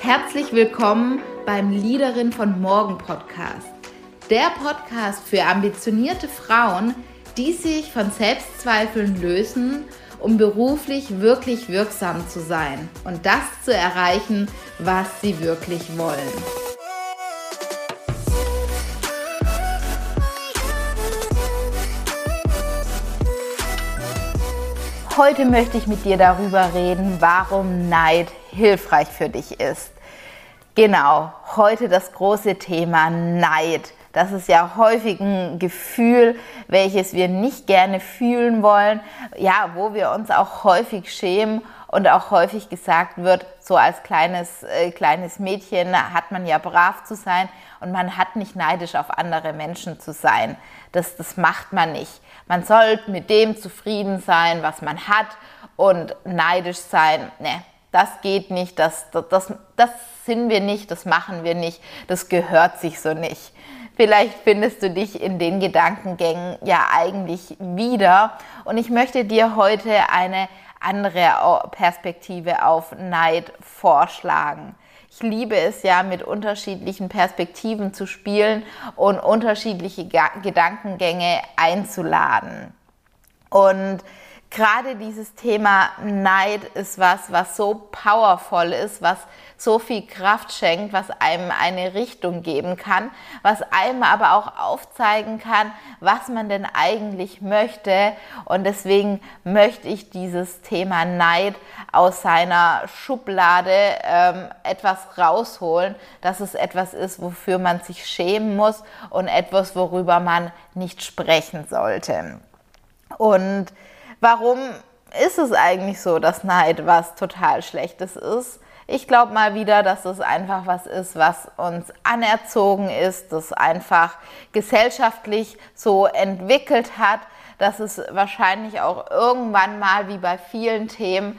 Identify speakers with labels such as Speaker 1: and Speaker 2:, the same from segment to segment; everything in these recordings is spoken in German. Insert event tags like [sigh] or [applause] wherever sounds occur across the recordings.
Speaker 1: Herzlich willkommen beim Liederin von Morgen Podcast. Der Podcast für ambitionierte Frauen, die sich von Selbstzweifeln lösen, um beruflich wirklich wirksam zu sein und das zu erreichen, was sie wirklich wollen. Heute möchte ich mit dir darüber reden, warum Neid hilfreich für dich ist. Genau, heute das große Thema Neid. Das ist ja häufig ein Gefühl, welches wir nicht gerne fühlen wollen, ja, wo wir uns auch häufig schämen und auch häufig gesagt wird, so als kleines, äh, kleines Mädchen hat man ja brav zu sein und man hat nicht neidisch auf andere Menschen zu sein. Das, das macht man nicht. Man sollte mit dem zufrieden sein, was man hat und neidisch sein. Ne, das geht nicht, das, das, das sind wir nicht, das machen wir nicht, das gehört sich so nicht. Vielleicht findest du dich in den Gedankengängen ja eigentlich wieder. Und ich möchte dir heute eine andere Perspektive auf Neid vorschlagen. Ich liebe es ja, mit unterschiedlichen Perspektiven zu spielen und unterschiedliche Gedankengänge einzuladen. Und gerade dieses Thema Neid ist was, was so powerful ist, was so viel Kraft schenkt, was einem eine Richtung geben kann, was einem aber auch aufzeigen kann, was man denn eigentlich möchte. Und deswegen möchte ich dieses Thema Neid aus seiner Schublade ähm, etwas rausholen, dass es etwas ist, wofür man sich schämen muss und etwas, worüber man nicht sprechen sollte. Und Warum ist es eigentlich so, dass Neid was total Schlechtes ist? Ich glaube mal wieder, dass es einfach was ist, was uns anerzogen ist, das einfach gesellschaftlich so entwickelt hat, dass es wahrscheinlich auch irgendwann mal, wie bei vielen Themen,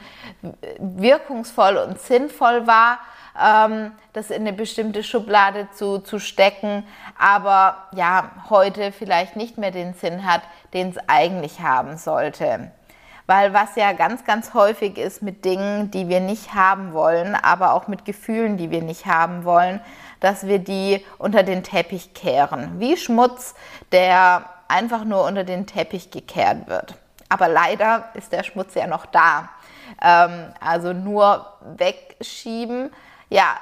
Speaker 1: wirkungsvoll und sinnvoll war, ähm, das in eine bestimmte Schublade zu, zu stecken, aber ja, heute vielleicht nicht mehr den Sinn hat, den es eigentlich haben sollte. Weil was ja ganz, ganz häufig ist mit Dingen, die wir nicht haben wollen, aber auch mit Gefühlen, die wir nicht haben wollen, dass wir die unter den Teppich kehren. Wie Schmutz, der einfach nur unter den Teppich gekehrt wird. Aber leider ist der Schmutz ja noch da. Ähm, also nur wegschieben, ja,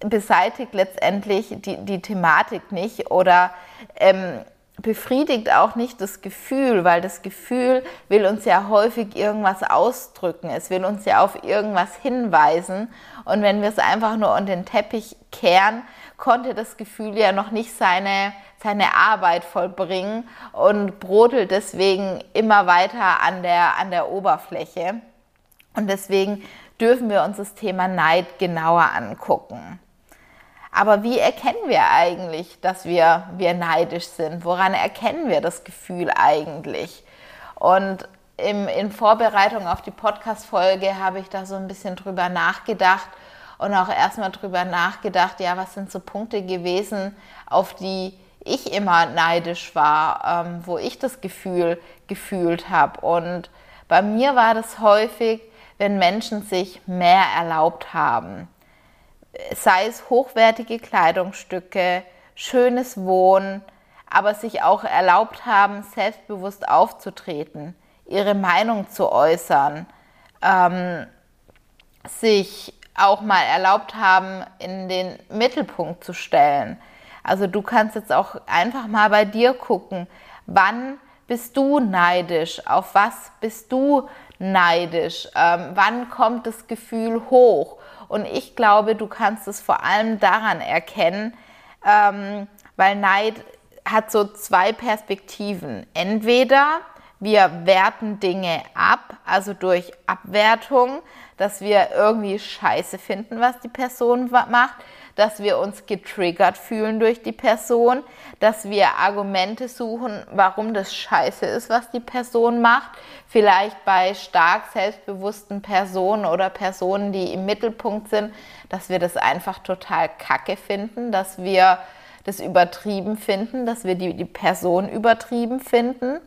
Speaker 1: beseitigt letztendlich die, die Thematik nicht oder ähm, befriedigt auch nicht das Gefühl, weil das Gefühl will uns ja häufig irgendwas ausdrücken. Es will uns ja auf irgendwas hinweisen. Und wenn wir es einfach nur unter den Teppich kehren, konnte das Gefühl ja noch nicht seine, seine Arbeit vollbringen und brodelt deswegen immer weiter an der, an der Oberfläche. Und deswegen dürfen wir uns das Thema Neid genauer angucken. Aber wie erkennen wir eigentlich, dass wir, wir neidisch sind? Woran erkennen wir das Gefühl eigentlich? Und im, in Vorbereitung auf die Podcast-Folge habe ich da so ein bisschen drüber nachgedacht und auch erstmal drüber nachgedacht, ja, was sind so Punkte gewesen, auf die ich immer neidisch war, ähm, wo ich das Gefühl gefühlt habe. Und bei mir war das häufig, wenn Menschen sich mehr erlaubt haben. Sei es hochwertige Kleidungsstücke, schönes Wohnen, aber sich auch erlaubt haben, selbstbewusst aufzutreten, ihre Meinung zu äußern, ähm, sich auch mal erlaubt haben, in den Mittelpunkt zu stellen. Also du kannst jetzt auch einfach mal bei dir gucken, wann bist du neidisch, auf was bist du neidisch? Ähm, wann kommt das Gefühl hoch? Und ich glaube, du kannst es vor allem daran erkennen, ähm, weil Neid hat so zwei Perspektiven. Entweder wir werten Dinge ab, also durch Abwertung, dass wir irgendwie scheiße finden, was die Person macht dass wir uns getriggert fühlen durch die Person, dass wir Argumente suchen, warum das scheiße ist, was die Person macht. Vielleicht bei stark selbstbewussten Personen oder Personen, die im Mittelpunkt sind, dass wir das einfach total kacke finden, dass wir das übertrieben finden, dass wir die, die Person übertrieben finden.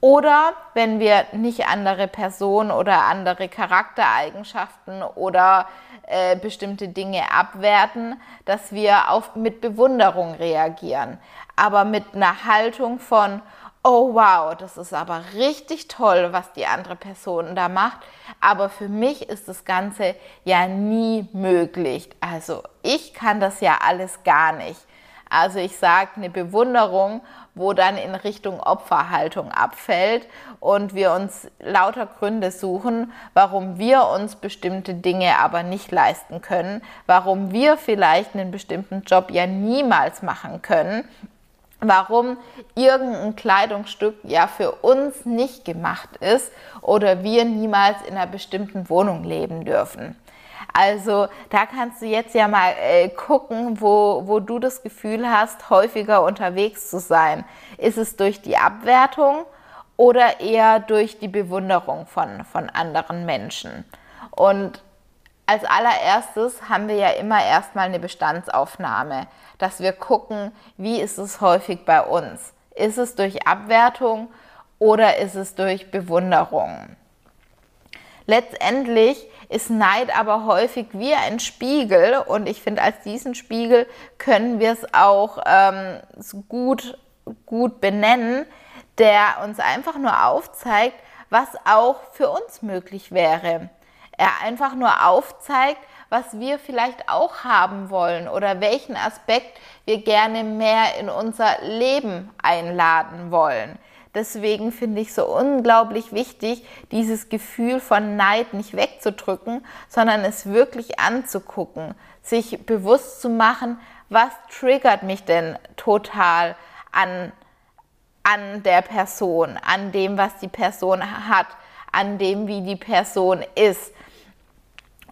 Speaker 1: Oder wenn wir nicht andere Personen oder andere Charaktereigenschaften oder äh, bestimmte Dinge abwerten, dass wir auf, mit Bewunderung reagieren, aber mit einer Haltung von, oh wow, das ist aber richtig toll, was die andere Person da macht. Aber für mich ist das Ganze ja nie möglich. Also ich kann das ja alles gar nicht. Also ich sage eine Bewunderung, wo dann in Richtung Opferhaltung abfällt und wir uns lauter Gründe suchen, warum wir uns bestimmte Dinge aber nicht leisten können, warum wir vielleicht einen bestimmten Job ja niemals machen können warum irgendein Kleidungsstück ja für uns nicht gemacht ist oder wir niemals in einer bestimmten Wohnung leben dürfen. Also da kannst du jetzt ja mal äh, gucken, wo, wo du das Gefühl hast, häufiger unterwegs zu sein. Ist es durch die Abwertung oder eher durch die Bewunderung von, von anderen Menschen? Und als allererstes haben wir ja immer erstmal eine Bestandsaufnahme, dass wir gucken, wie ist es häufig bei uns? Ist es durch Abwertung oder ist es durch Bewunderung? Letztendlich ist Neid aber häufig wie ein Spiegel und ich finde, als diesen Spiegel können wir es auch ähm, gut, gut benennen, der uns einfach nur aufzeigt, was auch für uns möglich wäre er einfach nur aufzeigt, was wir vielleicht auch haben wollen oder welchen Aspekt wir gerne mehr in unser Leben einladen wollen. Deswegen finde ich so unglaublich wichtig, dieses Gefühl von Neid nicht wegzudrücken, sondern es wirklich anzugucken, sich bewusst zu machen, was triggert mich denn total an, an der Person, an dem, was die Person hat, an dem, wie die Person ist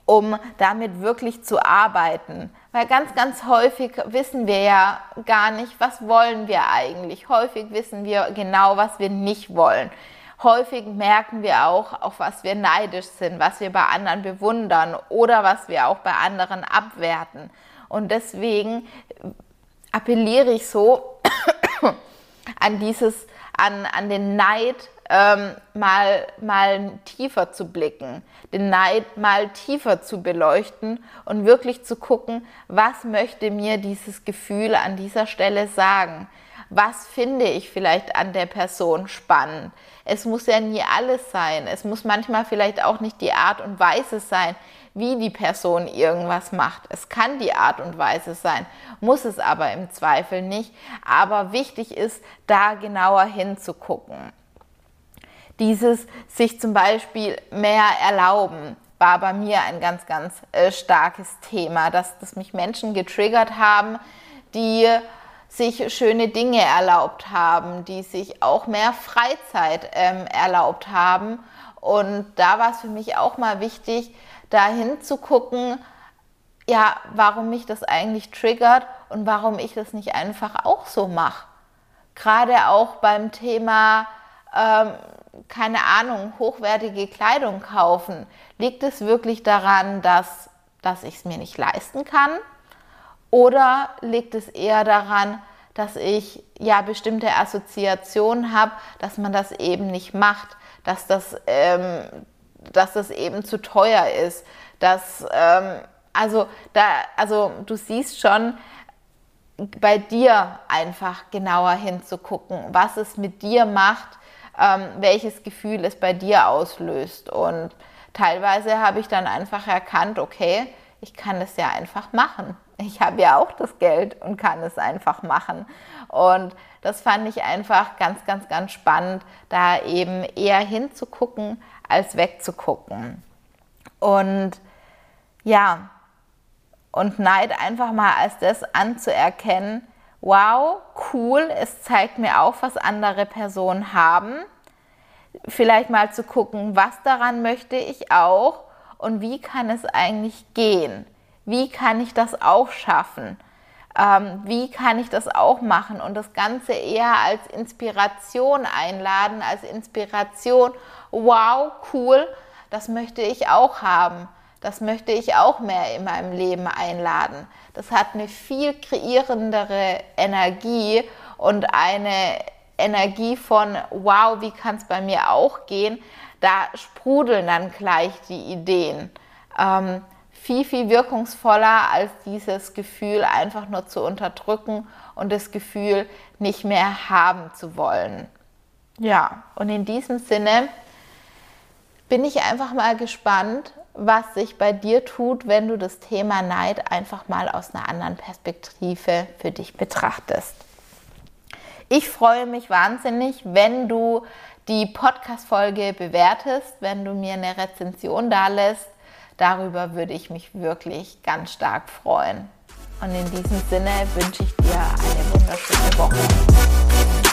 Speaker 1: um damit wirklich zu arbeiten. Weil ganz, ganz häufig wissen wir ja gar nicht, was wollen wir eigentlich. Häufig wissen wir genau, was wir nicht wollen. Häufig merken wir auch, auf was wir neidisch sind, was wir bei anderen bewundern oder was wir auch bei anderen abwerten. Und deswegen appelliere ich so [coughs] an dieses, an, an den Neid ähm, mal, mal tiefer zu blicken, den Neid mal tiefer zu beleuchten und wirklich zu gucken, was möchte mir dieses Gefühl an dieser Stelle sagen? Was finde ich vielleicht an der Person spannend? Es muss ja nie alles sein. Es muss manchmal vielleicht auch nicht die Art und Weise sein, wie die Person irgendwas macht. Es kann die Art und Weise sein, muss es aber im Zweifel nicht. Aber wichtig ist, da genauer hinzugucken. Dieses sich zum Beispiel mehr erlauben war bei mir ein ganz, ganz äh, starkes Thema, dass, dass mich Menschen getriggert haben, die sich schöne Dinge erlaubt haben, die sich auch mehr Freizeit ähm, erlaubt haben. Und da war es für mich auch mal wichtig, dahin zu gucken, ja, warum mich das eigentlich triggert und warum ich das nicht einfach auch so mache. Gerade auch beim Thema ähm, keine Ahnung, hochwertige Kleidung kaufen? Liegt es wirklich daran, dass, dass ich es mir nicht leisten kann? Oder liegt es eher daran, dass ich ja bestimmte Assoziationen habe, dass man das eben nicht macht, dass das, ähm, dass das eben zu teuer ist, dass ähm, also da, also du siehst schon, bei dir einfach genauer hinzugucken, was es mit dir macht, ähm, welches Gefühl es bei dir auslöst. Und teilweise habe ich dann einfach erkannt, okay, ich kann es ja einfach machen. Ich habe ja auch das Geld und kann es einfach machen. Und das fand ich einfach ganz, ganz, ganz spannend, da eben eher hinzugucken, als wegzugucken. Und ja, und Neid einfach mal als das anzuerkennen, wow, cool, es zeigt mir auch, was andere Personen haben. Vielleicht mal zu gucken, was daran möchte ich auch und wie kann es eigentlich gehen? Wie kann ich das auch schaffen? Ähm, wie kann ich das auch machen und das Ganze eher als Inspiration einladen, als Inspiration, wow, cool, das möchte ich auch haben. Das möchte ich auch mehr in meinem Leben einladen. Das hat eine viel kreierendere Energie und eine Energie von, wow, wie kann es bei mir auch gehen, da sprudeln dann gleich die Ideen. Ähm, viel, viel wirkungsvoller als dieses Gefühl einfach nur zu unterdrücken und das Gefühl nicht mehr haben zu wollen. Ja, und in diesem Sinne bin ich einfach mal gespannt, was sich bei dir tut, wenn du das Thema Neid einfach mal aus einer anderen Perspektive für dich betrachtest. Ich freue mich wahnsinnig, wenn du die Podcast-Folge bewertest, wenn du mir eine Rezension da lässt Darüber würde ich mich wirklich ganz stark freuen. Und in diesem Sinne wünsche ich dir eine wunderschöne Woche.